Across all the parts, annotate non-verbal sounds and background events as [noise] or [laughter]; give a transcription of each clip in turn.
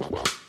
Wow.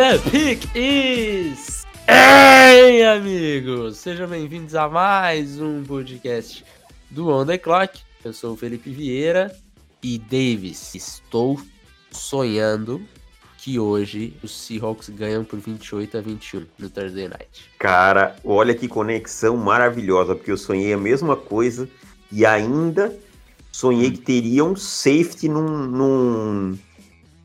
The pick is. Ei, amigos! Sejam bem-vindos a mais um podcast do On The Clock. Eu sou o Felipe Vieira e Davis. Estou sonhando que hoje os Seahawks ganham por 28 a 21 no Thursday Night. Cara, olha que conexão maravilhosa, porque eu sonhei a mesma coisa e ainda sonhei que teria um safety num, num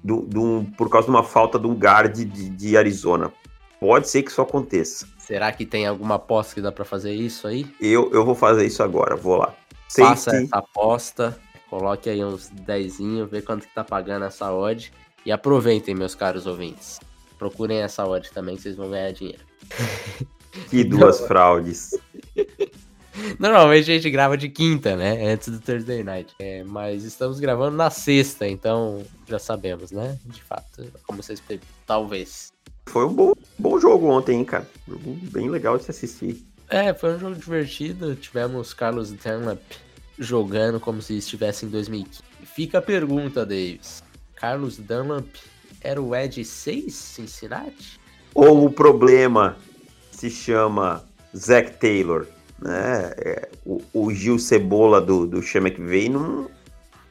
do, do, por causa de uma falta de um guard de, de Arizona. Pode ser que isso aconteça. Será que tem alguma aposta que dá para fazer isso aí? Eu, eu vou fazer isso agora, vou lá. Faça Safety. essa aposta, coloque aí uns dezinho, vê quanto que tá pagando essa odd e aproveitem, meus caros ouvintes. Procurem essa odd também, vocês vão ganhar dinheiro. [laughs] Que duas fraudes. [laughs] Normalmente a gente grava de quinta, né? Antes do Thursday Night. É, mas estamos gravando na sexta, então já sabemos, né? De fato, como vocês talvez. Foi um bom, bom jogo ontem, hein, cara? Jogo bem legal de se assistir. É, foi um jogo divertido. Tivemos Carlos Dunlap jogando como se estivesse em 2015. Fica a pergunta, Davis. Carlos Dunlap era o Ed 6 Cincinnati? Ou o problema se chama Zach Taylor? Né? É, o, o, Gil Cebola do, do Chama que veio, não,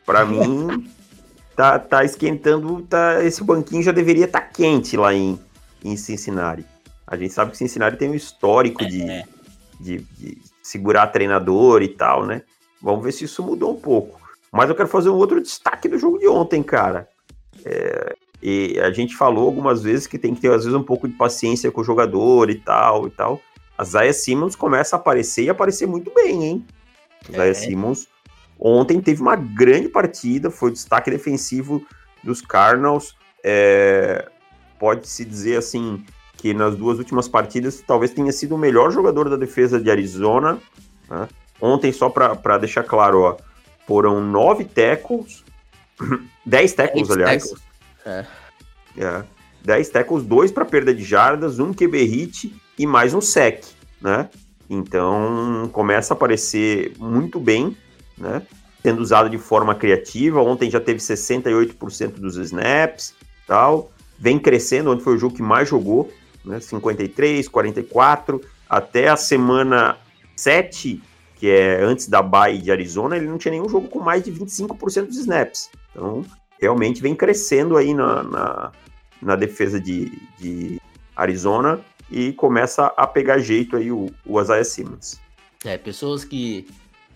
pra [laughs] mim, tá, tá esquentando, tá, esse banquinho já deveria estar tá quente lá em, em Cincinnati. A gente sabe que Cincinnati tem um histórico de, é. de, de segurar treinador e tal, né? Vamos ver se isso mudou um pouco. Mas eu quero fazer um outro destaque do jogo de ontem, cara. É, e a gente falou algumas vezes que tem que ter, às vezes, um pouco de paciência com o jogador e tal e tal a Zaya Simmons começa a aparecer e aparecer muito bem, hein? É. Zaya Simmons ontem teve uma grande partida, foi o destaque defensivo dos Cardinals. É, Pode-se dizer assim que nas duas últimas partidas talvez tenha sido o melhor jogador da defesa de Arizona. Né? Ontem, só para deixar claro, ó, foram nove tackles, [coughs] dez tackles, aliás. Tackles. É. é. 10 tackles, dois para perda de jardas, um QB hit e mais um sec, né? Então começa a aparecer muito bem, né? Sendo usado de forma criativa. Ontem já teve 68% dos snaps, tal. Vem crescendo, onde foi o jogo que mais jogou, né? 53, 44, até a semana 7, que é antes da bye de Arizona, ele não tinha nenhum jogo com mais de 25% dos snaps. Então, realmente vem crescendo aí na, na na defesa de, de Arizona e começa a pegar jeito aí o, o Isaiah Simmons. É, pessoas que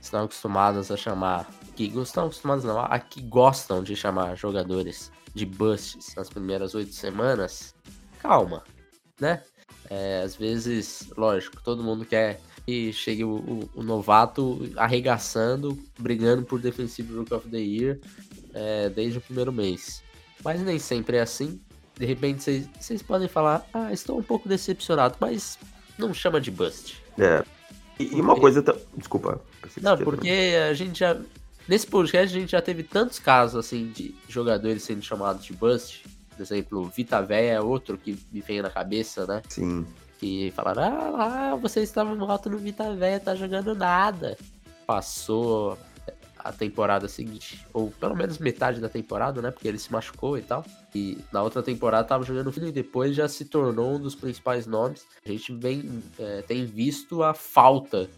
estão acostumadas a chamar, que estão acostumadas não, a que gostam de chamar jogadores de busts nas primeiras oito semanas, calma, né? É, às vezes, lógico, todo mundo quer que chegue o, o, o, novato arregaçando, brigando por Defensive Rook of the Year é, desde o primeiro mês. Mas nem sempre é assim. De repente vocês podem falar, ah, estou um pouco decepcionado, mas não chama de bust. É. E, e uma coisa. Desculpa. Não, porque a gente já. Nesse podcast a gente já teve tantos casos assim de jogadores sendo chamados de bust. Por exemplo, Vita Véia é outro que me vem na cabeça, né? Sim. Que falaram, ah lá, você estava alto no Vita Véia, tá jogando nada. Passou a temporada seguinte, ou pelo menos metade da temporada, né? Porque ele se machucou e tal. E na outra temporada tava jogando fino e depois já se tornou um dos principais nomes. A gente vem, é, tem visto a falta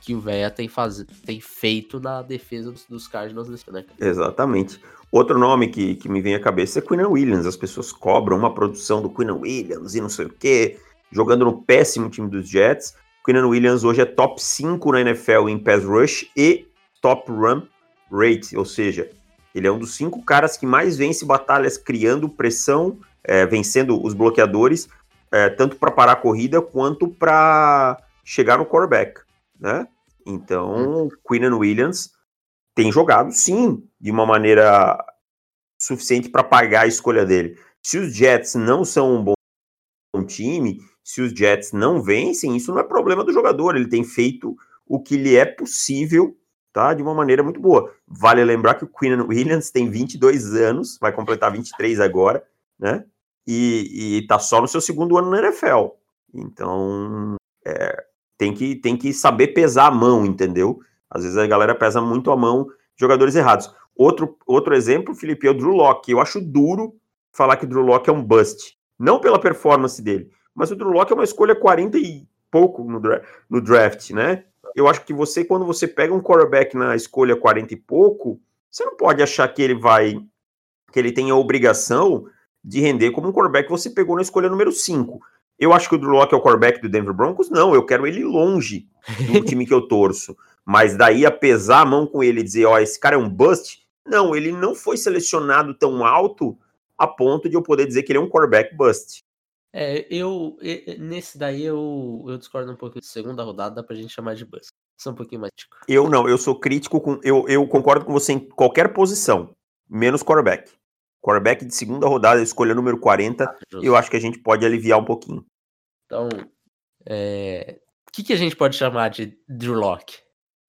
que o Véia tem, faz... tem feito na defesa dos, dos Cardinals né? Exatamente. Outro nome que, que me vem à cabeça é Quinn Williams. As pessoas cobram uma produção do Quinn Williams e não sei o quê, jogando no péssimo time dos Jets. Quinn Williams hoje é top 5 na NFL em pass rush e top run rate, ou seja, ele é um dos cinco caras que mais vence batalhas criando pressão, é, vencendo os bloqueadores, é, tanto para parar a corrida quanto para chegar no quarterback, né? Então, Quinn Williams tem jogado, sim, de uma maneira suficiente para pagar a escolha dele. Se os Jets não são um bom time, se os Jets não vencem, isso não é problema do jogador. Ele tem feito o que lhe é possível, tá? De uma maneira muito boa. Vale lembrar que o Quinn Williams tem 22 anos, vai completar 23 agora, né? E, e tá só no seu segundo ano na NFL. Então, é, tem, que, tem que saber pesar a mão, entendeu? Às vezes a galera pesa muito a mão jogadores errados. Outro, outro exemplo, Felipe, é o Drew Locke. Eu acho duro falar que o Drew Locke é um bust. Não pela performance dele, mas o Drew Locke é uma escolha 40 e pouco no, dra no draft, né? Eu acho que você, quando você pega um quarterback na escolha 40 e pouco, você não pode achar que ele vai, que ele tem a obrigação de render como um quarterback que você pegou na escolha número 5. Eu acho que o Drew Locke é o quarterback do Denver Broncos? Não, eu quero ele longe do [laughs] time que eu torço. Mas daí a pesar a mão com ele e dizer, ó, esse cara é um bust, não, ele não foi selecionado tão alto a ponto de eu poder dizer que ele é um quarterback bust. É, eu, nesse daí eu, eu discordo um pouquinho. Segunda rodada dá pra gente chamar de bust. Sou um pouquinho mais crítico. Eu não, eu sou crítico com. Eu, eu concordo com você em qualquer posição, menos quarterback. Quarterback de segunda rodada, escolha número 40, ah, eu acho que a gente pode aliviar um pouquinho. Então, é... o que, que a gente pode chamar de Drew Locke?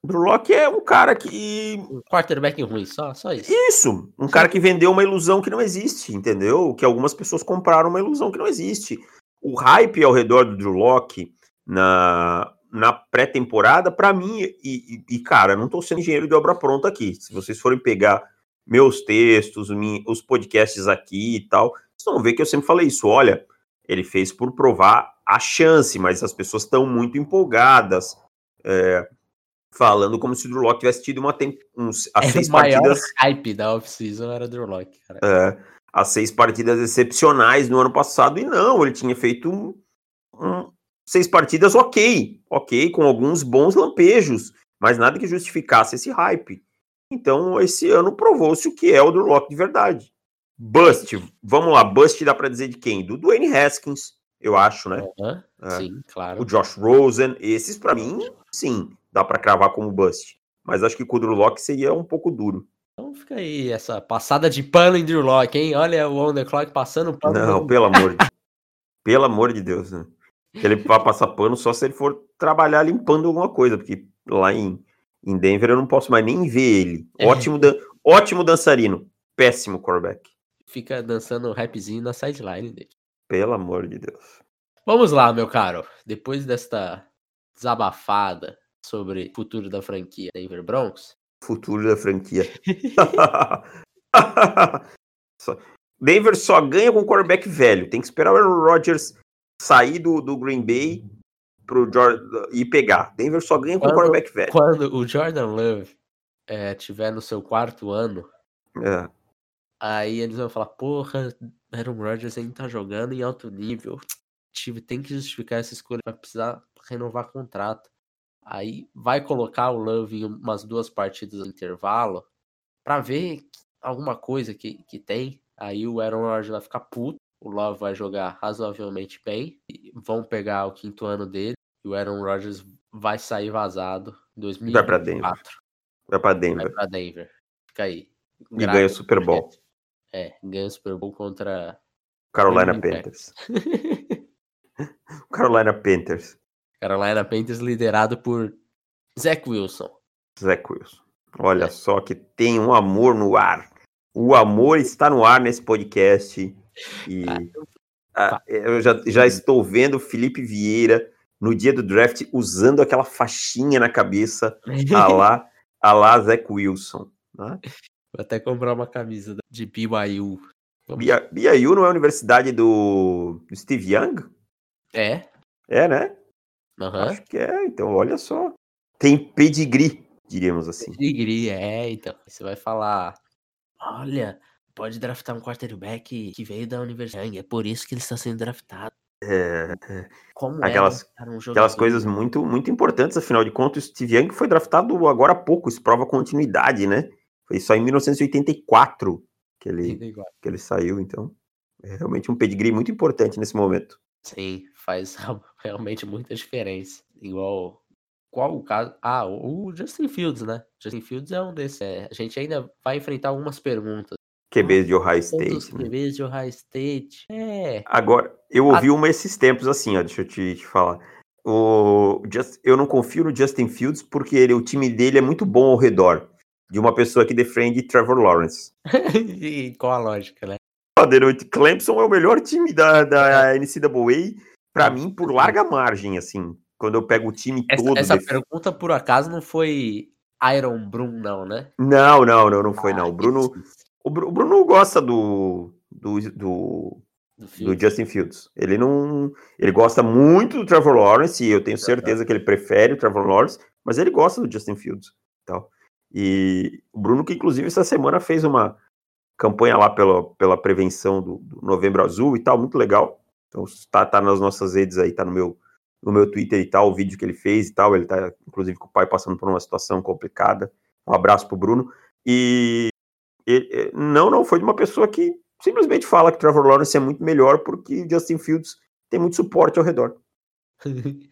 Drew Locke é um cara que. Um quarterback ruim, só, só isso. Isso. Um cara que vendeu uma ilusão que não existe, entendeu? Que algumas pessoas compraram uma ilusão que não existe. O hype ao redor do Drew Locke na, na pré-temporada, para mim, e, e, cara, não tô sendo engenheiro de obra pronta aqui. Se vocês forem pegar meus textos, os podcasts aqui e tal, vocês vão ver que eu sempre falei isso. Olha, ele fez por provar a chance, mas as pessoas estão muito empolgadas. É, falando como se o Drew Locke tivesse tido uma tem, uns, as é seis o maior partidas. hype da off-season era Drew Locke, cara. É, as seis partidas excepcionais no ano passado, e não, ele tinha feito um, um, seis partidas ok, ok, com alguns bons lampejos, mas nada que justificasse esse hype. Então, esse ano provou-se o que é o Drew Locke de verdade. Bust, vamos lá, Bust dá para dizer de quem? Do Dwayne Haskins, eu acho, né? Uhum, é. Sim, claro. O Josh Rosen, esses para mim, sim dá para cravar como bust. Mas acho que com o Drew Locke seria um pouco duro. Então fica aí essa passada de pano em Drew Locke, hein? Olha o On The Clock passando pano. Não, pelo amor de [laughs] Pelo amor de Deus, né? Ele vai passar pano só se ele for trabalhar limpando alguma coisa, porque lá em, em Denver eu não posso mais nem ver ele. É. Ótimo, dan ótimo dançarino, péssimo quarterback. Fica dançando rapzinho na sideline dele. Pelo amor de Deus. Vamos lá, meu caro. Depois desta desabafada sobre o futuro da franquia Denver Broncos? Futuro da franquia. [laughs] Denver só ganha com quarterback velho. Tem que esperar o Aaron Rodgers sair do, do Green Bay pro Jordan, e pegar. Denver só ganha quando, com quarterback velho. Quando o Jordan Love é, tiver no seu quarto ano, é. aí eles vão falar, porra, Aaron Rodgers ainda tá jogando em alto nível. Tive, tem que justificar essa escolha, vai precisar renovar contrato. Aí vai colocar o Love em umas duas partidas no intervalo para ver alguma coisa que, que tem. Aí o Aaron Rodgers vai ficar puto, o Love vai jogar razoavelmente bem, vão pegar o quinto ano dele e o Aaron Rodgers vai sair vazado em 2024. Vai para Denver. Vai para Denver. Vai Denver. Fica aí. E ganha o Super Bowl. É, ganha o Super Bowl contra Carolina Panthers. [laughs] Carolina Panthers. Carolina Panthers liderado por Zach Wilson. Zach Wilson. Olha é. só que tem um amor no ar. O amor está no ar nesse podcast. E ah, eu já, já estou vendo Felipe Vieira no dia do draft usando aquela faixinha na cabeça a [laughs] lá, a lá Zach Wilson. Né? Vou até comprar uma camisa de BYU. BYU não é a universidade do, do Steve Young? É. É, né? Uhum. Acho que é, então, olha só. Tem pedigree, diríamos assim. Pedigree, é, então. Você vai falar, olha, pode draftar um quarterback que veio da universidade, é por isso que ele está sendo draftado. É, é. Como aquelas, é um aquelas coisas muito, muito importantes, afinal de contas, o Steve Young foi draftado agora há pouco, isso prova continuidade, né? Foi só em 1984 que ele, que ele saiu, então é realmente um pedigree muito importante nesse momento. Sim, faz [laughs] [laughs] realmente muita diferença. Igual. Qual o caso? Ah, o Justin Fields, né? Justin Fields é um desses. É, a gente ainda vai enfrentar algumas perguntas QBs de Ohio State. né? QBs de Ohio State. É. Agora, eu ouvi uma esses tempos assim, ó, deixa eu te, te falar. O Just- eu não confio no Justin Fields porque ele, o time dele é muito bom ao redor de uma pessoa que defende Trevor Lawrence. [laughs] e qual a lógica, né? Clemson é o melhor time da, da [laughs] NCAA, pra mim, por larga margem, assim. Quando eu pego o time Essa, todo. essa def- pergunta, por acaso, não foi Iron Brum, não, né? Não, não, não, não foi, não. Ah, O Bruno, o Bru- o Bruno gosta do, do, do, do do. Justin Fields. Ele não. Ele gosta muito do Trevor Lawrence, e eu tenho certeza que ele prefere o Trevor Lawrence, mas ele gosta do Justin Fields. Tal. E o Bruno, que inclusive essa semana fez uma campanha lá pela, pela prevenção do, do Novembro Azul e tal, muito legal. Então tá, tá nas nossas redes aí, tá no meu, no meu Twitter e tal, o vídeo que ele fez e tal. Ele tá, inclusive, com o pai passando por uma situação complicada. Um abraço pro Bruno. E ele- não, não, foi de uma pessoa que simplesmente fala que Trevor Lawrence é muito melhor porque Justin Fields tem muito suporte ao redor. [laughs]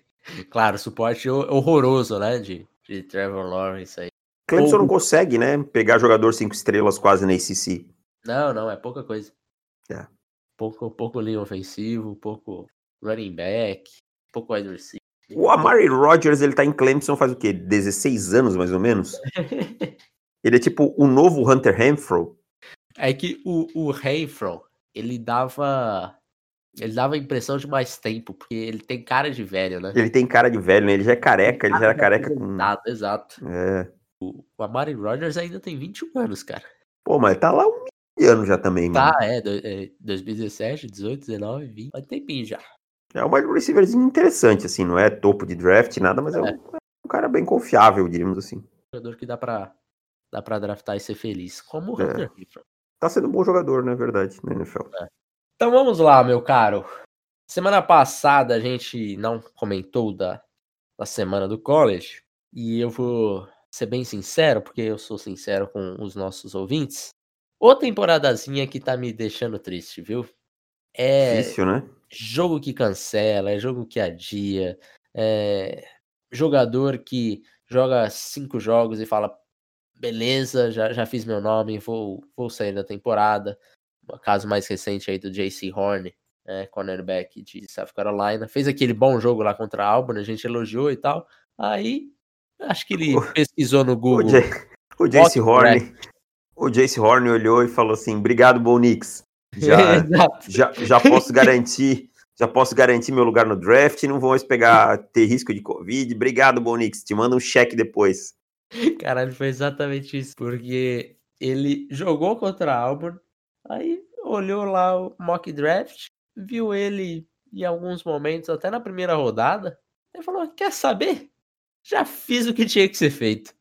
claro, suporte ho- horroroso, né? De, de Trevor Lawrence aí. Clemson não Pouco. consegue, né, pegar jogador cinco estrelas quase na ACC. Não, não, é pouca coisa. É. Pouco, pouco linha ofensivo, pouco running back, pouco wide receiver. O Amari Rodgers, ele tá em Clemson faz o quê? 16 anos, mais ou menos? [laughs] Ele é tipo o novo Hunter Renfro. É que o, o Renfro, ele dava. Ele dava a impressão de mais tempo, porque ele tem cara de velho, né? Ele tem cara de velho, né? Ele já é careca, ele já era careca com... Exato, exato. É. O Amari Rodgers ainda tem 21 anos, cara. Pô, mas tá lá um ano já também, mano. Tá, é, é 2017, 18, 19, 20. Faz tempinho já. É um wide receiverzinho interessante, assim, não é topo de draft, nada, mas é, um, É. é um cara bem confiável, diríamos assim. Jogador que dá pra, dá pra draftar e ser feliz. Como o É. Hunter. Tá sendo um bom jogador, na verdade, na NFL. Então vamos lá, meu caro. Semana passada a gente não comentou da, da semana do college. E eu vou ser bem sincero, porque eu sou sincero com os nossos ouvintes. Ô temporadazinha que tá me deixando triste, viu? É Difícil, né? jogo que cancela, é jogo que adia, é jogador que joga cinco jogos e fala: beleza, já, já fiz meu nome, vou, vou sair da temporada. O caso mais recente aí do JC Horn, é, cornerback de South Carolina, fez aquele bom jogo lá contra a Auburn, a gente elogiou e tal. Aí, acho que ele pesquisou no O, Google. J- o Mock Horn. O Jace Horn olhou e falou assim: obrigado, Bo Nix. Já, [laughs] já, já posso garantir. Já posso garantir meu lugar no draft, não vou mais pegar, ter risco de Covid. Obrigado, Bonix. Te manda um cheque depois. Caralho, foi exatamente isso. Porque ele jogou contra a Auburn, aí olhou lá o mock draft, viu ele em alguns momentos, até na primeira rodada, e falou: Quer saber? Já fiz o que tinha que ser feito.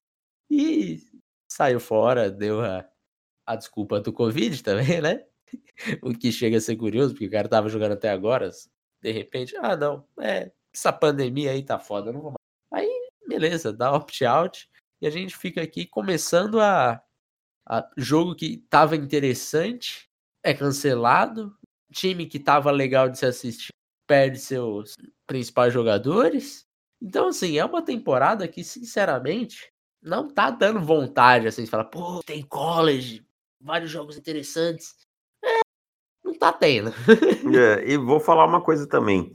E saiu fora, deu a, a desculpa do Covid [laughs] também, né? O que chega a ser curioso, porque o cara tava jogando até agora, de repente, ah, não, é, essa pandemia aí tá foda, não vou mais. Aí, beleza, dá opt-out. E a gente fica aqui começando a, a jogo que tava interessante, é cancelado, time que tava legal de se assistir perde seus principais jogadores. Então, assim, é uma temporada que, sinceramente, não tá dando vontade, assim, de falar, pô, tem college, vários jogos interessantes. É, não tá tendo. [laughs] É, e vou falar uma coisa também.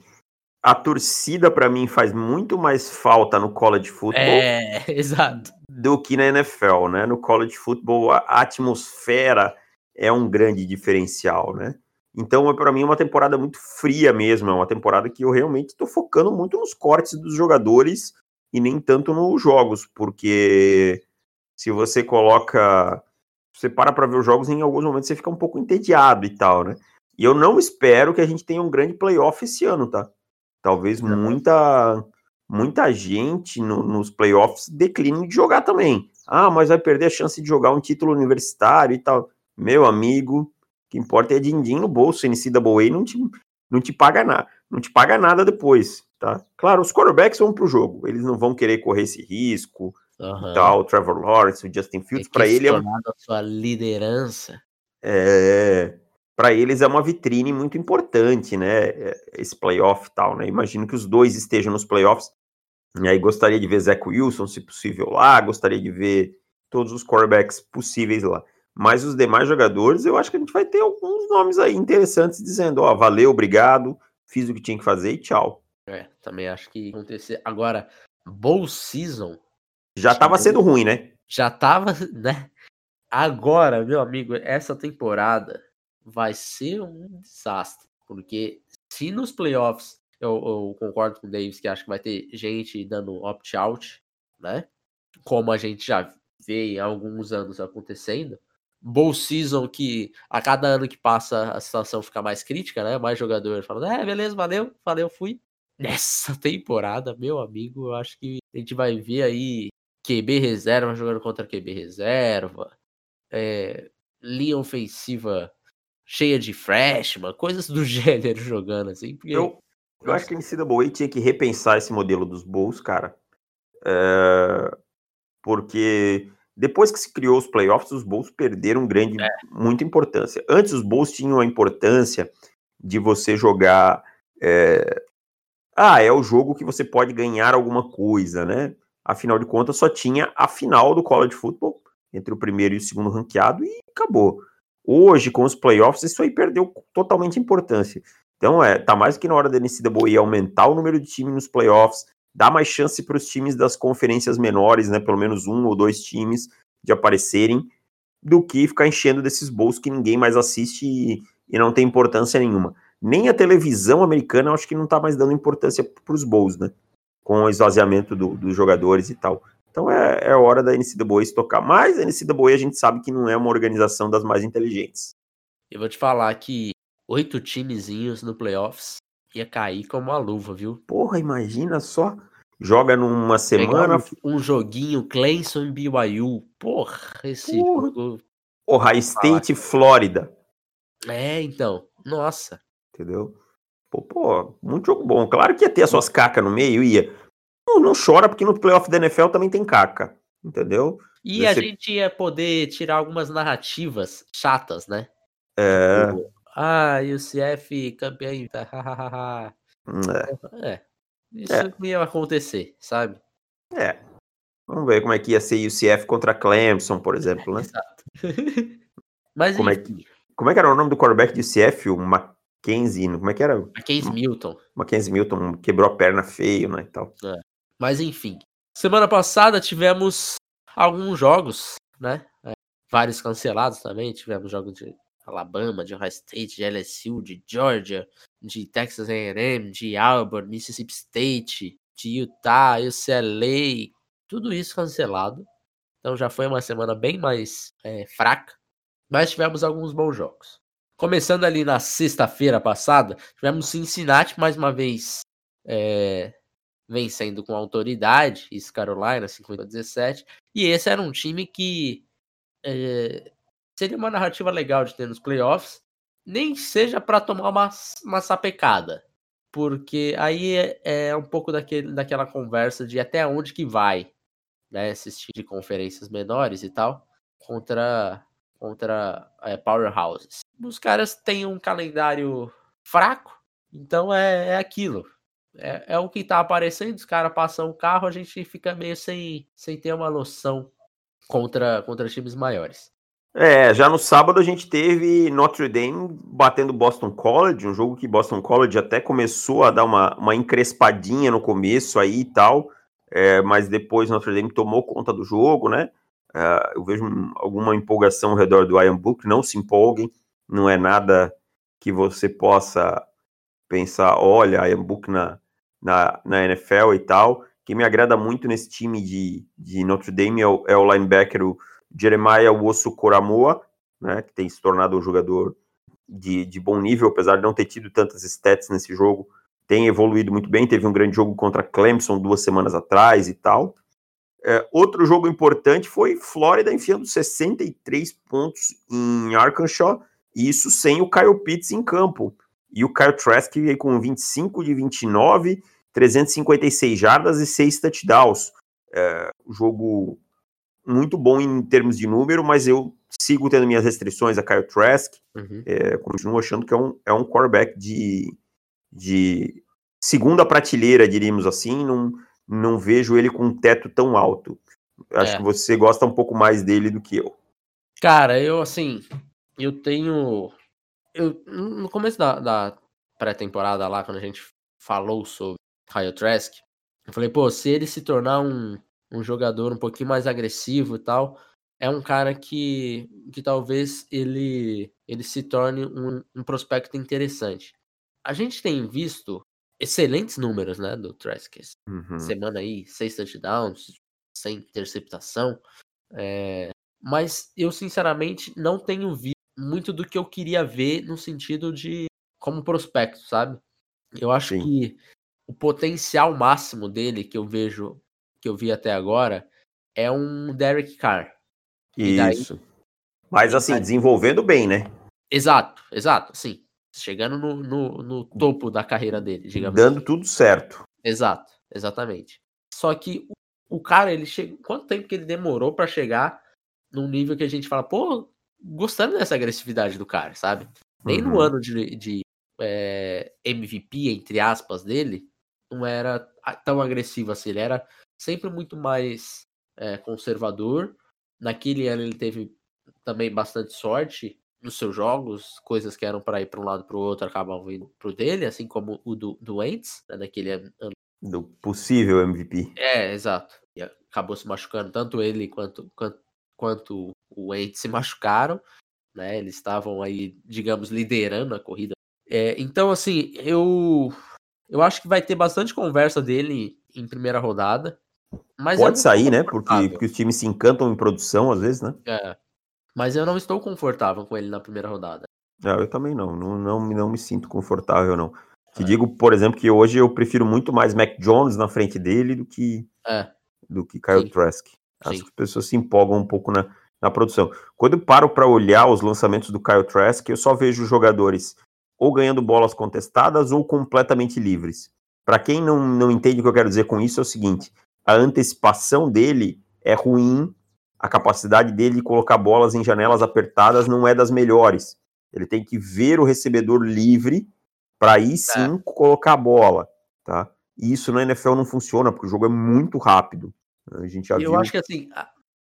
A torcida, pra mim, faz muito mais falta no college football É, [laughs] exato. do que na NFL, né? No college football, a atmosfera é um grande diferencial, né? Então, é para mim, uma temporada muito fria mesmo. É uma temporada que eu realmente estou focando muito nos cortes dos jogadores e nem tanto nos jogos, porque se você coloca. Você para para ver os jogos, em alguns momentos você fica um pouco entediado e tal, né? E eu não espero que a gente tenha um grande playoff esse ano, tá? Talvez Não. muita muita gente no- nos playoffs decline de jogar também. Ah, mas vai perder a chance de jogar um título universitário e tal. Meu amigo, o que importa é din-din no bolso. NCAA não te, não te paga nada, não te paga nada depois, tá? Claro, os quarterbacks vão pro jogo, eles não vão querer correr esse risco, Aham. tal. O Trevor Lawrence, o Justin É Fields, para ele é, questionado a sua liderança. é para eles é uma vitrine muito importante, né? é, Esse playoff e tal, né? Imagino que os dois estejam nos playoffs. E aí gostaria de ver Zach Wilson, se possível, lá. Gostaria de ver todos os quarterbacks possíveis lá. Mas os demais jogadores, eu acho que a gente vai ter alguns nomes aí interessantes dizendo, ó, valeu, obrigado, fiz o que tinha que fazer e tchau. É, também acho que acontecer. Agora, Bowl Season. Já tava sendo ruim, né? Já tava, [laughs] né? Agora, meu amigo, essa temporada vai ser um desastre. Porque se nos playoffs, eu, eu concordo com o Davis que acho que vai ter gente dando opt-out, né? Como a gente já vê há alguns anos acontecendo. Bowl season que a cada ano que passa a situação fica mais crítica, né? Mais jogadores falando, é, beleza, valeu, valeu, fui. Nessa temporada, meu amigo, eu acho que a gente vai ver aí QB reserva jogando contra QB reserva, é, linha ofensiva cheia de freshman, coisas do [laughs] gênero jogando assim. Porque... Eu, eu acho que a NCAA tinha que repensar esse modelo dos bowls, cara. É, porque depois que se criou os playoffs, os bowls perderam grande, é. muita importância. Antes os bowls tinham a importância de você jogar. É... Ah, é o jogo que você pode ganhar alguma coisa, né? Afinal de contas, só tinha a final do college football entre o primeiro e o segundo ranqueado e acabou. Hoje, com os playoffs, isso aí perdeu totalmente importância. Então, é, tá mais que na hora da NCAA aumentar o número de times nos playoffs, dá mais chance para os times das conferências menores, né, pelo menos um ou dois times de aparecerem, do que ficar enchendo desses bolsos que ninguém mais assiste e, e não tem importância nenhuma. Nem a televisão americana acho que não está mais dando importância para os bowls, né? Com o esvaziamento do, dos jogadores e tal. Então é, é hora da NCAA se tocar. Mas a NCAA a gente sabe que não é uma organização das mais inteligentes. Eu vou te falar que oito timezinhos no playoffs ia cair como uma luva, viu? Porra, imagina só. Joga numa semana. Um, um, joguinho Clemson e BYU. Porra, esse Porra. jogo. Ohio State, Flórida. É, então. Nossa. Entendeu? Pô, pô, muito jogo bom. Claro que ia ter as suas cacas no meio, ia. Não, não chora, porque no playoff da NFL também tem caca. Entendeu? E a gente ia poder tirar algumas narrativas chatas, né? É. Tipo, ah, UCF campeão. [laughs] é. é. Isso é. ia acontecer, sabe? É. Vamos ver como é que ia ser UCF contra Clemson, por [laughs] exemplo, né? Exato. [laughs] Mas como, é que, como é que era o nome do quarterback de UCF? O Mackenzie, como é que era? Mackenzie Milton. Mackenzie Milton quebrou a perna feio, né, e tal. É. Mas enfim. Semana passada tivemos alguns jogos, né? É, vários cancelados também. Tivemos jogos de Alabama, de Ohio State, de LSU, de Georgia, de Texas A&M, de Auburn, Mississippi State, de Utah, UCLA, tudo isso cancelado. Então já foi uma semana bem mais é, fraca, mas tivemos alguns bons jogos. Começando ali na sexta-feira passada, tivemos Cincinnati mais uma vez é, vencendo com autoridade, East Carolina 50 a 17, e esse era um time que é, seria uma narrativa legal de ter nos playoffs, nem seja para tomar uma, uma sapecada. Porque aí é, é, um pouco daquele, daquela conversa de até onde que vai, né? Assistir de conferências menores e tal, contra, contra é, powerhouses. Os caras têm um calendário fraco, então é, é aquilo. É, é o que tá aparecendo, os caras passam o carro, a gente fica meio sem, sem ter uma noção contra, contra times maiores. É, já no sábado a gente teve Notre Dame batendo Boston College, um jogo que Boston College até começou a dar uma, uma encrespadinha no começo aí e tal, é, mas depois Notre Dame tomou conta do jogo, né? É, eu vejo alguma empolgação ao redor do Ian Book, não se empolguem, não é nada que você possa pensar, olha, Ian Book na, na, na NFL e tal. Quem me agrada muito nesse time de, de Notre Dame é o, é o linebacker, o Jeremiah Wosso Coramoa, né, que tem se tornado um jogador de, de bom nível, apesar de não ter tido tantas stats nesse jogo, tem evoluído muito bem, teve um grande jogo contra Clemson duas semanas atrás e tal. É, outro jogo importante foi Flórida enfiando 63 pontos em Arkansas, e isso sem o Kyle Pitts em campo. E o Kyle Trask veio com 25 de 29, 356 jardas e 6 touchdowns. É, jogo muito bom em termos de número, mas eu sigo tendo minhas restrições a Kyle Trask. Uhum. É, continuo achando que é um, é um quarterback de, de segunda prateleira, diríamos assim. Não, não vejo ele com um teto tão alto. Acho é. que você gosta um pouco mais dele do que eu. Cara, eu assim, eu tenho. Eu, no começo da, da pré-temporada lá, quando a gente falou sobre Kyle Trask, eu falei, pô, se ele se tornar um, um jogador um pouquinho mais agressivo e tal, é um cara que, que talvez ele, ele se torne um, um prospecto interessante. A gente tem visto excelentes números, né, do Trask. Uhum. Semana aí, seis touchdowns, sem interceptação. É, mas eu, sinceramente, não tenho visto muito do que eu queria ver no sentido de como prospecto, sabe? Eu acho Sim. que o potencial máximo dele que eu vejo, que eu vi até agora, é um Derek Carr. E daí- Isso. Mas assim, daí- desenvolvendo bem, né? Exato, exato, sim. Chegando no, no, no topo da carreira dele, digamos Dando tudo certo. Exato, exatamente. Só que o, o cara, ele chega. Quanto tempo que ele demorou pra chegar num nível que a gente fala, pô, gostando dessa agressividade do cara, sabe? Nem no Uhum. ano de, de é, MVP, entre aspas, dele, não era tão agressivo assim. Ele era sempre muito mais é, conservador. Naquele ano ele teve também bastante sorte nos seus jogos, coisas que eram para ir para um lado para o outro acabavam indo pro dele, assim como o do, do Wentz, né, naquele ano Do possível MVP. é, exato. E acabou se machucando, tanto ele quanto, quanto, quanto o Wade se machucaram, né? Eles estavam aí, digamos, liderando a corrida. É, então, assim, eu eu acho que vai ter bastante conversa dele em primeira rodada. Mas Pode não sair, né? Porque, porque os times se encantam em produção, às vezes, né? É, mas eu não estou confortável com ele na primeira rodada. Não, eu também não. Não, não, não me sinto confortável, não. Te É. digo, por exemplo, que hoje eu prefiro muito mais Mac Jones na frente dele do que, É, do que Kyle Sim. Trask. Acho Sim. que as pessoas se empolgam um pouco na, na produção. Quando eu paro para olhar os lançamentos do Kyle Trask, eu só vejo jogadores ou ganhando bolas contestadas ou completamente livres. Para quem não, não entende o que eu quero dizer com isso, é o seguinte: a antecipação dele é ruim, a capacidade dele de colocar bolas em janelas apertadas não é das melhores. Ele tem que ver o recebedor livre para aí sim colocar a bola, tá? E isso na NFL não funciona, porque o jogo é muito rápido. A gente já eu viu. acho que assim,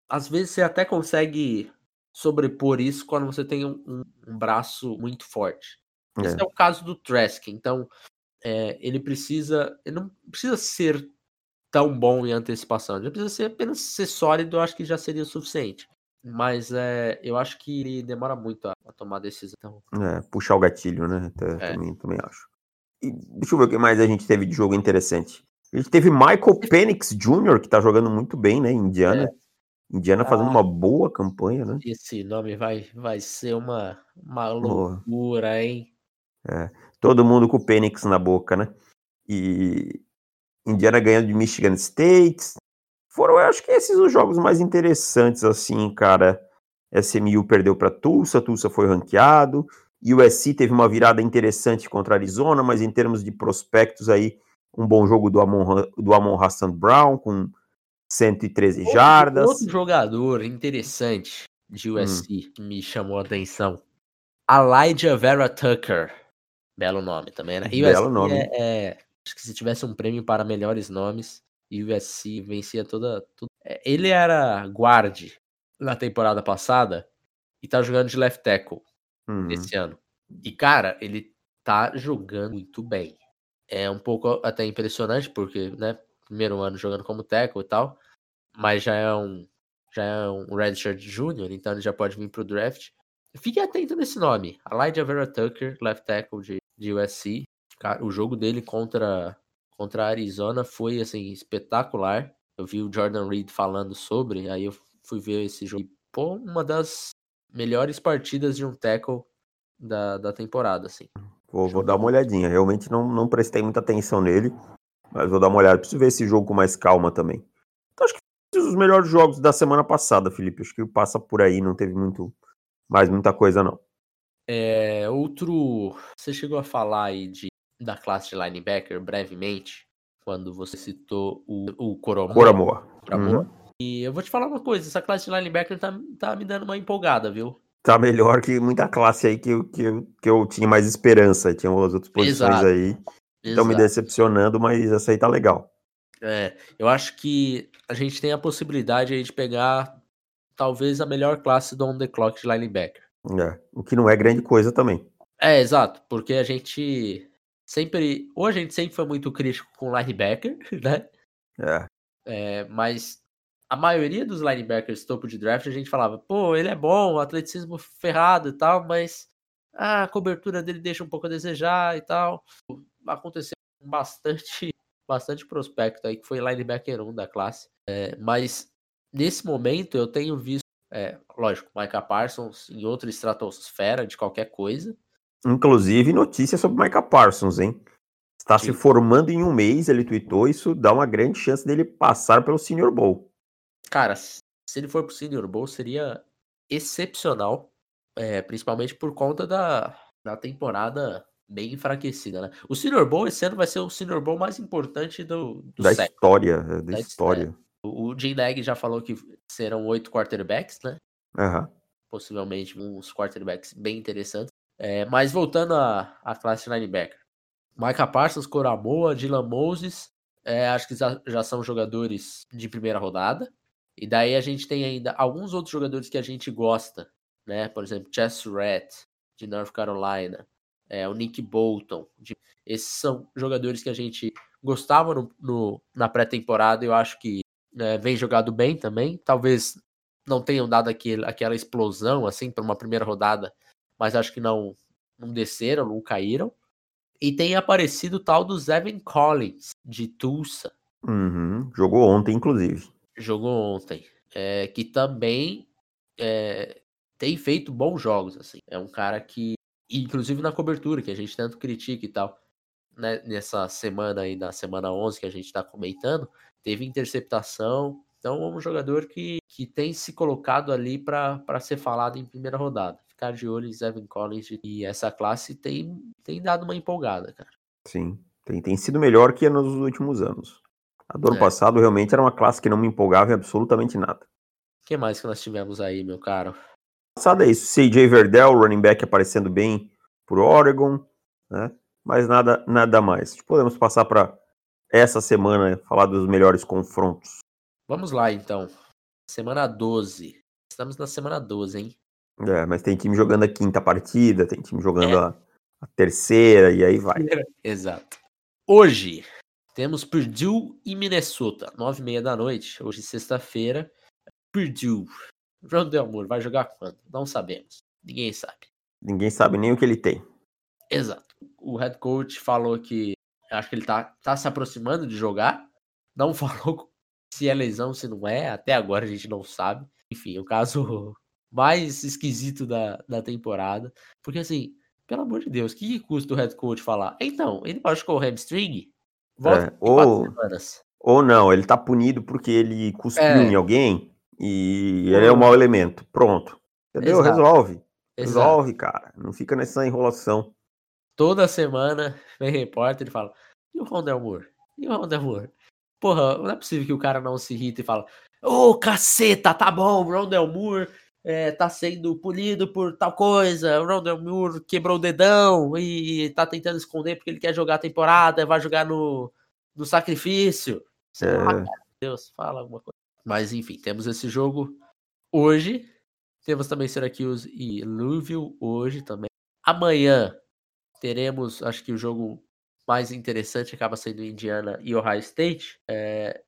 às vezes você até consegue sobrepor isso quando você tem um, um- um braço muito forte. Esse É. é o caso do Trask, então é, ele precisa. Ele não precisa ser tão bom em antecipação, ele precisa ser apenas ser sólido, eu acho que já seria o suficiente. Mas é, eu acho que ele demora muito a, a tomar decisão. Então, É, puxar o gatilho, né? É. Também, também acho. E deixa eu ver o que mais a gente teve de jogo interessante. A gente teve Michael Penix Jr., que tá jogando muito bem, né? Indiana. Indiana fazendo É. Ah. uma boa campanha, né? esse nome vai, vai ser uma, uma Boa. loucura, hein? Todo mundo com o Penix na boca, né? E Indiana ganhando de Michigan State. Foram, eu acho que esses os jogos mais interessantes, assim, cara. SMU perdeu para Tulsa, Tulsa foi ranqueado. USC teve uma virada interessante contra Arizona, mas em termos de prospectos aí, um bom jogo do Amon, do Amon Hassan Brown com 113 Outro- jardas. Outro jogador interessante de USC que me chamou a atenção. Elijah Vera Tucker. Belo nome também, né? Belo nome. É, é- acho que se tivesse um prêmio para melhores nomes, USC vencia toda. tudo. É, Ele era guard na temporada passada e tá jogando de left tackle Uhum. esse ano. E, cara, ele tá jogando muito bem. É um pouco até impressionante, porque, né, primeiro ano jogando como tackle e tal, mas já é um já é um redshirt júnior, então ele já pode vir pro draft. Fique atento nesse nome, Elijah Vera Tucker, left tackle de, de USC. Cara, o jogo dele contra contra a Arizona foi assim espetacular. Eu vi o Jordan Reed falando sobre, aí eu fui ver esse jogo. E, Pô, uma das melhores partidas de um tackle da, da temporada, assim. Vou, vou dar uma olhadinha. Realmente não, não prestei muita atenção nele, mas vou dar uma olhada. Preciso ver esse jogo com mais calma também. Então, acho que esses os melhores jogos da semana passada, Felipe. Acho que passa por aí, não teve muito mais muita coisa, não. É, outro. Você chegou a falar aí de, da classe de linebacker brevemente, quando você citou o, o Coromoa. Coramoa. Uhum. E eu vou te falar uma coisa: essa classe de linebacker tá, tá me dando uma empolgada, viu? Tá melhor que muita classe aí que, eu- que, eu, que eu tinha mais esperança. Tinha as outras posições Exato. aí. Estão me decepcionando, mas essa aí tá legal. É, eu acho que a gente tem a possibilidade aí de pegar talvez a melhor classe do on the clock de linebacker. É, o que não é grande coisa também. É, exato, porque a gente sempre. Ou a gente sempre foi muito crítico com o linebacker, [laughs] né? É. É, mas a maioria dos linebackers topo de draft a gente falava, pô, ele é bom, atleticismo ferrado e tal, mas a cobertura dele deixa um pouco a desejar e tal. Aconteceu bastante, [laughs] bastante prospecto aí que foi linebacker 1 da classe. É, mas nesse momento eu tenho visto, é, lógico, Micah Parsons em outra estratosfera de qualquer coisa. Inclusive, notícia sobre Micah Parsons, hein? Está Sim. se formando em um mês, ele tweetou, isso dá uma grande chance dele passar pelo Senior Bowl. Cara, se ele for pro Senior Bowl, seria excepcional, é, principalmente por conta da, da temporada bem enfraquecida, né? O Senior Bowl esse ano vai ser o Senior Bowl mais importante do, do da século. história, é, da, da história. O Jim Nag já falou que serão oito quarterbacks, né? Uhum. Possivelmente uns quarterbacks bem interessantes. É, mas voltando à, à classe linebacker. Micah Parsons, Coramoa, Dylan Moses, é, acho que já, já são jogadores de primeira rodada. E daí a gente tem ainda alguns outros jogadores que a gente gosta, né? Por exemplo, Chess Rat, de North Carolina, é, o Nick Bolton. De... Esses são jogadores que a gente gostava no, no na pré-temporada. Eu acho que é, vem jogado bem também. Talvez não tenham dado aquele, aquela explosão assim para uma primeira rodada, mas acho que não, não desceram, não caíram. E tem aparecido o tal do Zevin Collins, de Tulsa. Uhum, jogou ontem, inclusive. Jogou ontem. É, que também é, tem feito bons jogos, assim. É um cara que, inclusive na cobertura, que a gente tanto critica e tal, né, nessa semana aí, na semana 11 que a gente tá comentando, teve interceptação. Então é um jogador que, que tem se colocado ali para ser falado em primeira rodada. Ficar de olho em Evan Collins e essa classe tem, tem dado uma empolgada, cara. Sim, tem, tem sido melhor que nos últimos anos. A do ano é. passado realmente era uma classe que não me empolgava em absolutamente nada. O que mais que nós tivemos aí, meu caro? Passado é isso, CJ Verdell, running back aparecendo bem por Oregon, né? Mas nada, nada mais. Podemos passar para essa semana falar dos melhores confrontos. Vamos lá, então. Semana 12. Estamos na semana 12, hein? É, mas tem time jogando a quinta partida, tem time jogando é. a, a, terceira, e aí vai. Exato. Hoje temos Purdue e Minnesota, nove e meia da noite. Hoje, sexta-feira. Purdue. João Delmore vai jogar quando? Não sabemos. Ninguém sabe. Ninguém sabe nem o que ele tem. Exato. O head coach falou que Acho que ele tá, tá se aproximando de jogar. Não [laughs] falou se é lesão, se não é. Até agora a gente não sabe. Enfim, o caso mais esquisito da, da temporada. Porque assim, pelo amor de Deus, que, que custa o head coach falar? Então, ele machucou o hamstring? Volta é, ou, ou não, ele tá punido porque ele cuspiu é. em alguém e ele é um mau elemento. Pronto. Entendeu? Exato. Resolve. Resolve, Exato. cara. Não fica nessa enrolação. Toda semana vem repórter e fala: e o Rondel Moore? E o Rondel Moore? Porra, não é possível que o cara não se irrita e fala: Ô oh, caceta, tá bom, Rondel Moore é, tá sendo punido por tal coisa. O Rondel Moore quebrou o dedão e tá tentando esconder porque ele quer jogar a temporada, vai jogar no, no sacrifício. É. lá, Deus, fala alguma coisa. Mas enfim, temos esse jogo hoje. Temos também Syracuse e Louisville hoje também. Amanhã teremos, acho que o jogo mais interessante acaba sendo Indiana e Ohio State. É,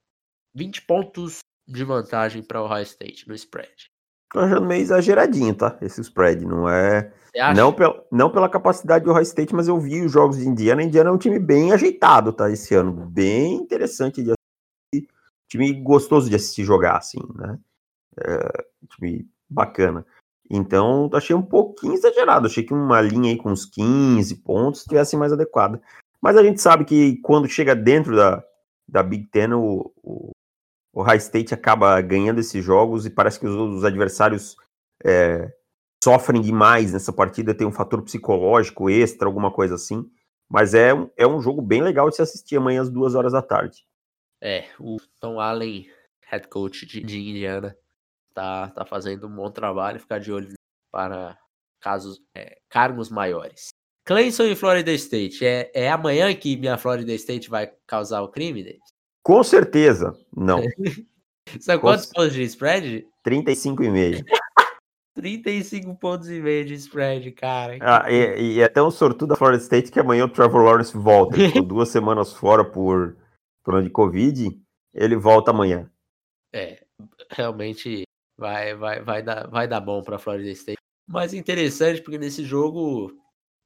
20 pontos de vantagem para Ohio State no spread. Tô achando meio exageradinho, tá? Esse spread. Não é. Não, pel, não pela capacidade do Ohio State, mas eu vi os jogos de Indiana. Indiana é um time bem ajeitado, tá? Esse ano. Bem interessante de assistir. Time gostoso de assistir jogar, assim, né? É, time bacana. Então, achei um pouquinho exagerado. Achei que uma linha aí com uns 15 pontos tivesse mais adequada. Mas a gente sabe que quando chega dentro da, da Big Ten, o, o, o High State acaba ganhando esses jogos e parece que os, os adversários é, sofrem demais nessa partida, tem um fator psicológico extra, alguma coisa assim. Mas é, é um jogo bem legal de se assistir amanhã às duas horas da tarde. É, o Tom Allen, head coach de, de Indiana, tá, tá fazendo um bom trabalho, ficar de olho para casos, é, cargos maiores. Clemson e Florida State. É, é amanhã que minha Florida State vai causar o crime, Com certeza, não. [laughs] São quantos pontos de spread? 35,5. 35 [laughs] pontos e meio de spread, cara. Ah, e, e é tão sortudo da Florida State que amanhã o Trevor Lawrence volta. Ele ficou [laughs] duas semanas fora por problema de Covid. Ele volta amanhã. É, realmente vai, vai, vai, dar, vai dar bom para Florida State. Mas interessante porque nesse jogo,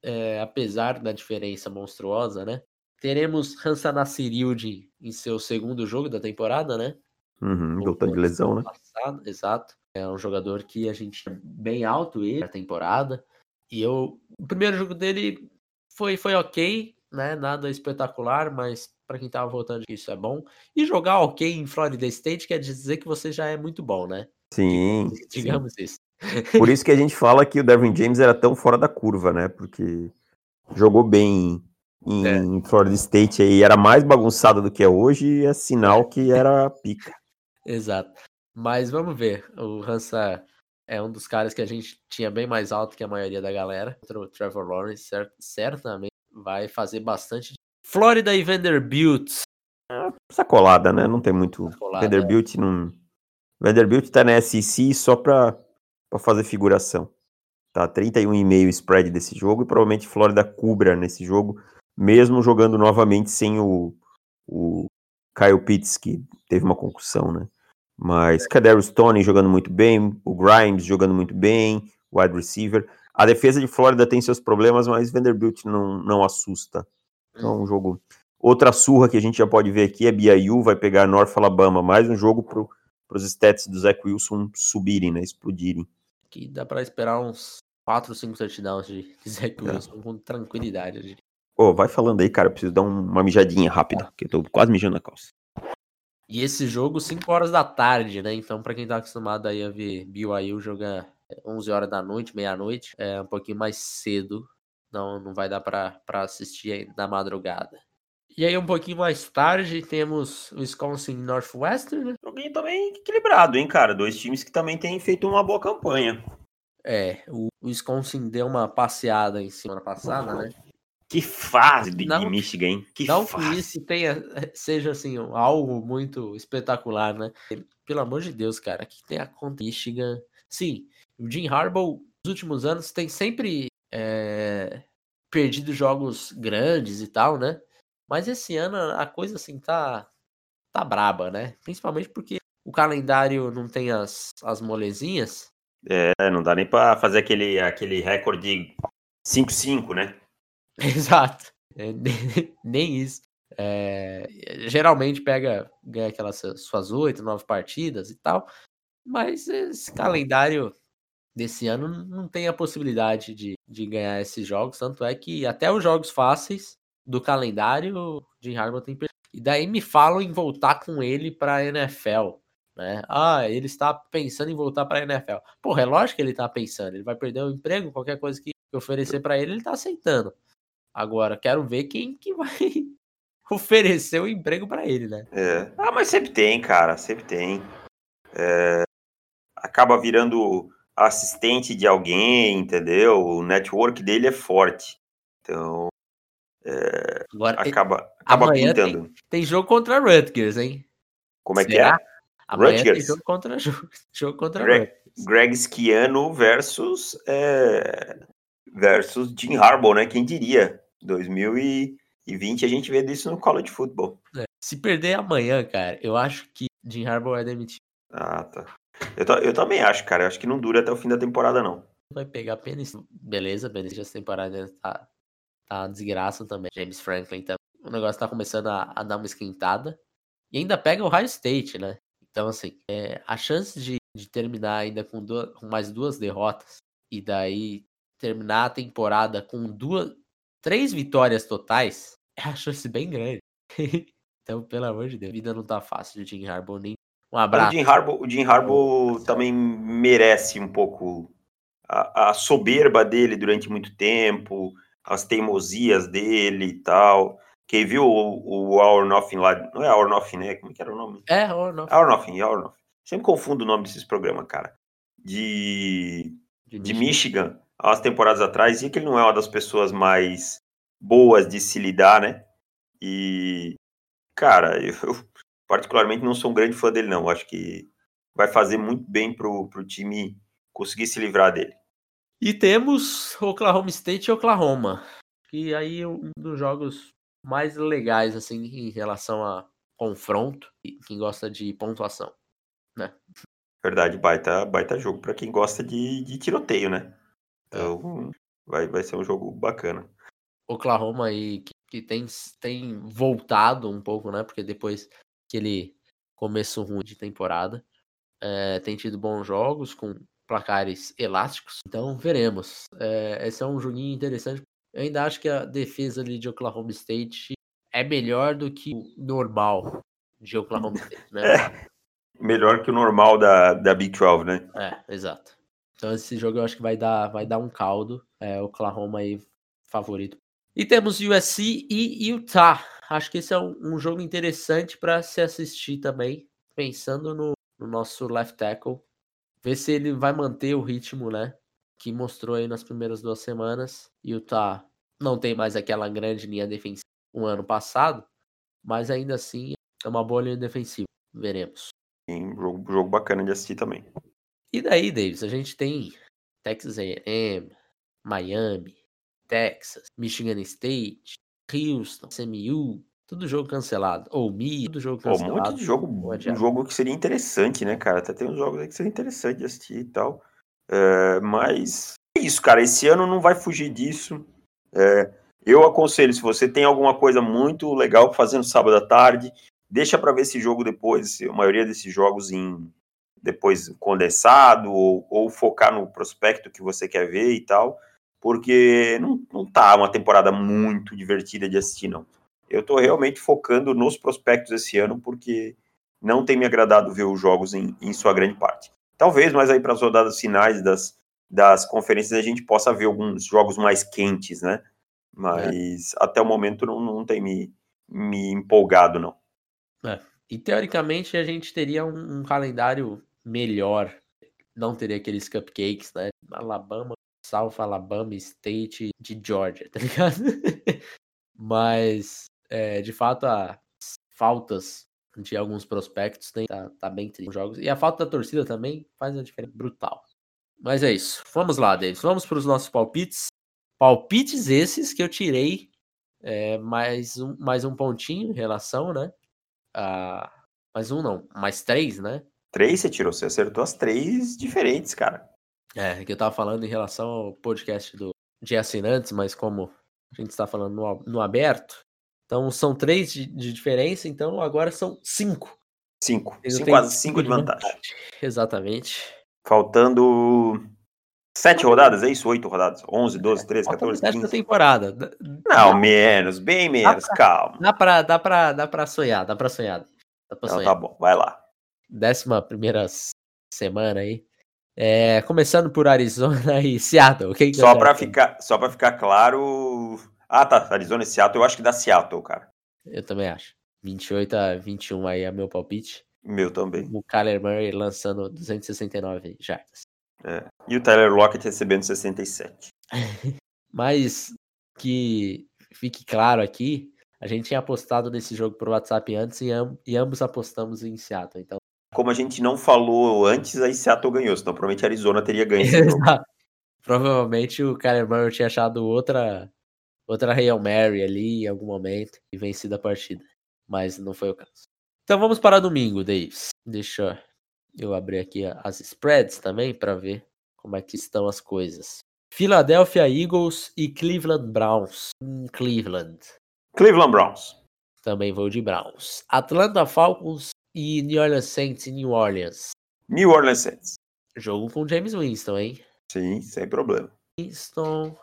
é, apesar da diferença monstruosa, né? Teremos Hansa Nassirild em seu segundo jogo da temporada, né? Uhum, voltando de lesão, né? Passado, exato. É um jogador que a gente bem alto ele na temporada. E eu, o primeiro jogo dele foi, foi ok, né? Nada espetacular, mas para quem tava voltando isso é bom. E jogar ok em Florida State quer dizer que você já é muito bom, né? Sim. Digamos sim. isso. Por isso que a gente fala que o Devin James era tão fora da curva, né? Porque jogou bem em, é. Florida State e era mais bagunçado do que é hoje, é sinal que era pica. Exato. Mas vamos ver. O Hansa é um dos caras que a gente tinha bem mais alto que a maioria da galera. O Trevor Lawrence certamente vai fazer bastante. Florida e Vanderbilt. É, sacolada, né? Não tem muito. Sacolada, Vanderbilt é. não. Vanderbilt tá na SEC só pra, pra fazer figuração. Tá 31,5 spread desse jogo e provavelmente Florida cubra nesse jogo, mesmo jogando novamente sem o, o Kyle Pitts, que teve uma concussão, né? Mas Kadarius Tony jogando muito bem, o Grimes jogando muito bem, wide receiver. A defesa de Flórida tem seus problemas, mas Vanderbilt não, não assusta. Então, um uhum. jogo. Outra surra que a gente já pode ver aqui é BYU, vai pegar North Alabama. Mais um jogo para os stats do Zach Wilson subirem, né? Explodirem. Que dá para esperar uns 4 ou 5 touchdowns de Zach é. Wilson é. com tranquilidade. Ô, oh, vai falando aí, cara. Eu preciso dar uma mijadinha rápida, porque eu tô quase mijando na calça. E esse jogo, 5 horas da tarde, né? Então, para quem tá acostumado aí a ver BYU jogar 11 horas da noite, meia-noite, é um pouquinho mais cedo. Não, não vai dar para assistir na madrugada. E aí, um pouquinho mais tarde, temos o Wisconsin Northwestern, né? Joguinho também equilibrado, hein, cara? Dois times que também têm feito uma boa campanha. É, o Wisconsin deu uma passeada em semana passada, né? Que fase de, não, Michigan, hein? Que não fase. que isso tenha, seja assim, algo muito espetacular, né? Pelo amor de Deus, cara, que tem a conta Michigan. Sim, o Jim Harbaugh, nos últimos anos, tem sempre é, perdido jogos grandes e tal, né? Mas esse ano a coisa assim tá, tá braba, né? Principalmente porque o calendário não tem as, as molezinhas. É, não dá nem pra fazer aquele, aquele recorde 5-5, né? [laughs] Exato. É, [laughs] nem isso. É, geralmente pega, ganha aquelas suas oito, nove partidas e tal, mas esse calendário desse ano não tem a possibilidade de, de ganhar esses jogos, tanto é que até os jogos fáceis do calendário, Jim Harbaugh tem e daí me falam em voltar com ele para a NFL, né? Ah, ele está pensando em voltar para a NFL. Porra, é lógico que ele está pensando, ele vai perder o emprego, qualquer coisa que oferecer para ele, ele está aceitando. Agora, quero ver quem que vai [laughs] oferecer o um emprego para ele, né? É. Ah, mas sempre tem, cara, sempre tem. É... Acaba virando assistente de alguém, entendeu? O network dele é forte. Então, é... Agora, acaba, acaba pintando. Tem, tem, jogo contra Rutgers, hein? Como é Será? que é? Amanhã Rutgers. tem jogo contra, [laughs] jogo contra Greg, Rutgers. Greg Schiano versus, é... versus Jim Harbaugh, né? Quem diria? 2020 a gente vê disso no college football. É. Se perder amanhã, cara, eu acho que Jim Harbaugh vai demitir. Ah, tá. Eu, eu também acho, cara. Eu acho que não dura até o fim da temporada, não. Vai pegar apenas. Beleza, beleza. Essa temporada tá, tá desgraça também. James Franklin também. O negócio tá começando a, a, dar uma esquentada. E ainda pega o High State, né? Então, assim, é, a chance de, de terminar ainda com, duas, com mais duas derrotas e daí terminar a temporada com duas, três vitórias totais [laughs] é a chance bem grande. [laughs] então, pelo amor de Deus, a vida não tá fácil de Jim Harbaugh nem. Um abraço. O Jim Harbaugh, o Jim Harbaugh também merece um pouco a, a, soberba dele durante muito tempo, as teimosias dele e tal. Quem viu o, o Our Nothing lá, não é Our Nothing, né? Como que era o nome? É, Our Nothing. Our Nothing, Our Nothing. Sempre confundo o nome desses programas, cara. De, de, de Michigan. Michigan umas temporadas atrás, e que ele não é uma das pessoas mais boas de se lidar, né? E, cara, eu, particularmente não sou um grande fã dele, não. Acho que vai fazer muito bem pro, pro time conseguir se livrar dele. E temos Oklahoma State e Oklahoma. Que aí é um dos jogos mais legais, assim, em relação a confronto. E quem gosta de pontuação, né? Verdade, baita, baita jogo para quem gosta de, de tiroteio, né? Então, vai, vai ser um jogo bacana. Oklahoma aí que, que tem, tem voltado um pouco, né? Porque depois que ele começou ruim de temporada, é, tem tido bons jogos com placares elásticos. Então veremos. É, esse é um joguinho interessante. Eu ainda acho que a defesa ali de Oklahoma State é melhor do que o normal de Oklahoma [laughs] State, né? É, melhor que o normal da, da Big 12, né? É, exato. Então esse jogo eu acho que vai dar, vai dar um caldo. É, Oklahoma aí favorito. E temos USC e Utah. Acho que esse é um, um jogo interessante para se assistir também, pensando no, no nosso left tackle ver se ele vai manter o ritmo, né? Que mostrou aí nas primeiras duas semanas. O Tá não tem mais aquela grande linha defensiva um ano passado, mas ainda assim é uma boa linha defensiva. Veremos. Sim, jogo, jogo bacana de assistir também. E daí, Davis, a gente tem Texas A&M, Miami, Texas, Michigan State, Houston, CMU, tudo jogo cancelado. Ou Mi, tudo jogo cancelado. Pô, um monte de jogo, um jogo que seria interessante, né, cara? Até tem uns jogos aí que seria interessante de assistir e tal. É, mas é isso, cara. Esse ano não vai fugir disso. É, eu aconselho, se você tem alguma coisa muito legal fazendo sábado à tarde, deixa para ver esse jogo depois. A maioria desses jogos em depois condensado ou, ou, focar no prospecto que você quer ver e tal, porque não, não tá uma temporada muito divertida de assistir, não eu estou realmente focando nos prospectos esse ano, porque não tem me agradado ver os jogos em, em sua grande parte. Talvez, mas aí para as rodadas finais das, das conferências a gente possa ver alguns jogos mais quentes, né? Mas é. até o momento não, não tem me, me empolgado, não. É. E teoricamente a gente teria um, um, calendário melhor. Não teria aqueles cupcakes, né? Alabama, South Alabama State de Georgia, tá ligado? [laughs] Mas é, de fato, as faltas de alguns prospectos tem, tá, tá bem triste jogos. E a falta da torcida também faz uma diferença brutal. Mas é isso. Vamos lá, Davis. Vamos para os nossos palpites. Palpites esses que eu tirei é, mais, um, mais um pontinho em relação, né? A, mais um não, mais três, né? Três você tirou, você acertou as três diferentes, cara. É, que eu tava falando em relação ao podcast do, de assinantes, mas como a gente está falando no, no aberto, então são três de, de diferença, então agora são cinco. Cinco. cinco quase cinco, de vantagem. vantagem. Exatamente. Faltando sete rodadas, é isso? Oito rodadas? Onze, doze, treze, quatorze, quinze. da temporada. Não, menos, bem menos, dá pra, calma. Dá pra, dá, pra, dá pra sonhar, dá pra sonhar. Dá pra sonhar. Então tá bom, vai lá. Décima primeira semana aí. É, começando por Arizona [laughs] e Seattle. Quem só para ficar, só para ficar claro, ah, tá. Arizona e Seattle, eu acho que dá Seattle, cara. Eu também acho. 28 a 21 aí é meu palpite. Meu também. O Kyler Murray lançando 269 jardas. É. E o Tyler Lockett recebendo 67. [laughs] Mas que fique claro aqui, a gente tinha apostado nesse jogo pro WhatsApp antes e, amb e ambos apostamos em Seattle. Então... Como a gente não falou antes, aí Seattle ganhou, senão provavelmente Arizona teria ganho [laughs] Provavelmente o Kyler Murray tinha achado outra outra Hail Mary ali em algum momento e vencido a partida. Mas não foi o caso. Então vamos para domingo, Davis. Deixa eu abrir aqui as spreads também para ver como é que estão as coisas. Philadelphia Eagles e Cleveland Browns. Em Cleveland. Cleveland Browns. Também vou de Browns. Atlanta Falcons e New Orleans Saints em New Orleans. New Orleans Saints. Jogo com James Winston, hein? Sim, sem problema. Winston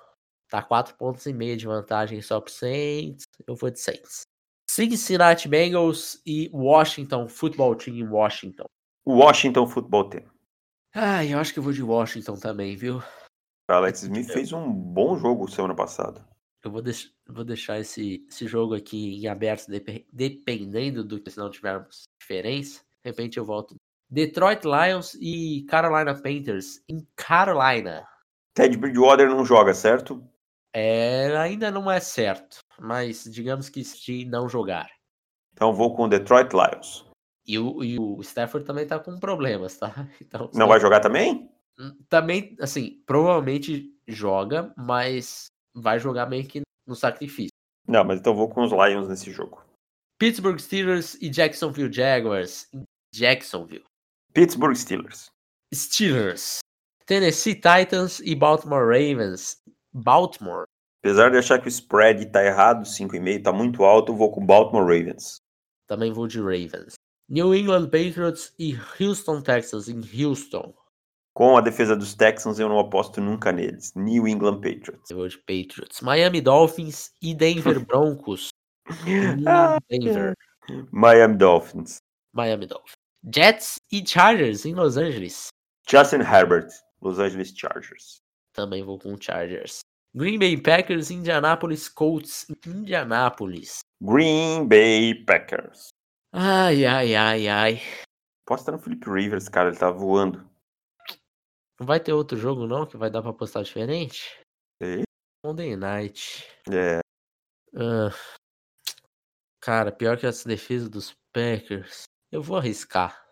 Tá 4 pontos e meio de vantagem só pro Saints. Eu vou de Saints. Cincinnati Bengals e Washington Football Team em Washington. Washington Football Team. Ah, eu acho que eu vou de Washington também, viu? Alex Smith fez um bom jogo semana passada. Eu vou, deix vou deixar esse, esse jogo aqui em aberto, dep dependendo do que se não tivermos diferença. De repente eu volto. Detroit Lions e Carolina Panthers em Carolina. Ted Bridgewater não joga, certo? É, ainda não é certo, mas digamos que se não jogar. Então vou com Detroit Lions. E o, e o Stafford também tá com problemas, tá? [laughs] Então, Não vai jogar também? Também, assim, provavelmente joga, mas vai jogar meio que no sacrifício. Não, mas então vou com os Lions nesse jogo. Pittsburgh Steelers e Jacksonville Jaguars. Jacksonville. Pittsburgh Steelers. Steelers. Tennessee Titans e Baltimore Ravens. Baltimore. Apesar de achar que o spread tá errado, 5,5 tá muito alto, vou com Baltimore Ravens. Também vou de Ravens. New England Patriots e Houston Texans em Houston. Com a defesa dos Texans, eu não aposto nunca neles. New England Patriots. Vou de Patriots. Miami Dolphins e Denver [laughs] Broncos. Ah, Denver. Miami Dolphins. Miami Dolphins. Jets e Chargers em Los Angeles. Justin Herbert. Los Angeles Chargers. Também vou com Chargers. Green Bay Packers e Indianapolis Colts em Indianapolis. Green Bay Packers. Ai, ai, ai, ai. Posta no Felipe Rivers, cara, ele tá voando. Não vai ter outro jogo não que vai dar pra postar diferente? E? Monday Night. É, Ah, cara, pior que essa defesa dos Packers. Eu vou arriscar.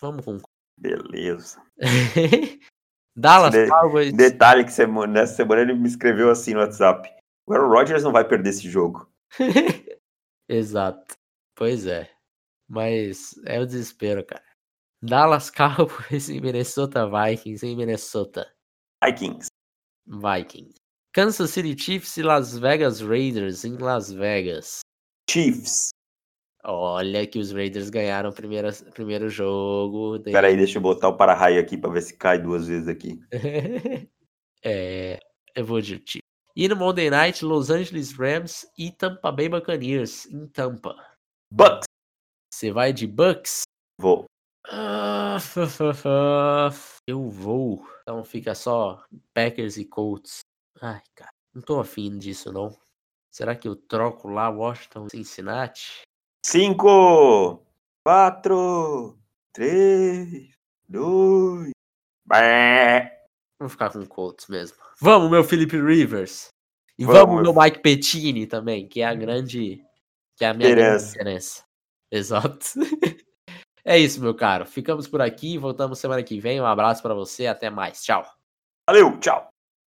Vamos com. beleza. [laughs] Dallas De- Cowboys. Detalhe que semana, nessa semana ele me escreveu assim no WhatsApp. O Rodgers não vai perder esse jogo. [laughs] Exato. Pois é. Mas é o desespero, cara. Dallas Cowboys [laughs] e Minnesota Vikings em Minnesota. Vikings. Vikings. Kansas City Chiefs e Las Vegas Raiders em Las Vegas. Chiefs. Olha que os Raiders ganharam o primeiro, primeiro jogo. de- Pera aí, deixa eu botar o para-raio aqui pra ver se cai duas vezes aqui. [laughs] é, eu vou de Chiefs. E no Monday Night, Los Angeles Rams e Tampa Bay Buccaneers em Tampa. Bucks. Você vai de Bucks? Vou. [laughs] Eu vou. Então fica só Packers e Colts. Ai, cara, não tô afim disso não. Será que eu troco lá Washington Cincinnati? Cinco, quatro, três, dois. Bé. Vou ficar com Colts mesmo. Vamos, meu Felipe Rivers. E Vamos, vamos, meu Mike Pettini também, que é a grande. Que é a minha grande diferença. Exato. [laughs] é isso, meu caro. Ficamos por aqui. Voltamos semana que vem. Um abraço pra você. Até mais. Tchau. Valeu, tchau.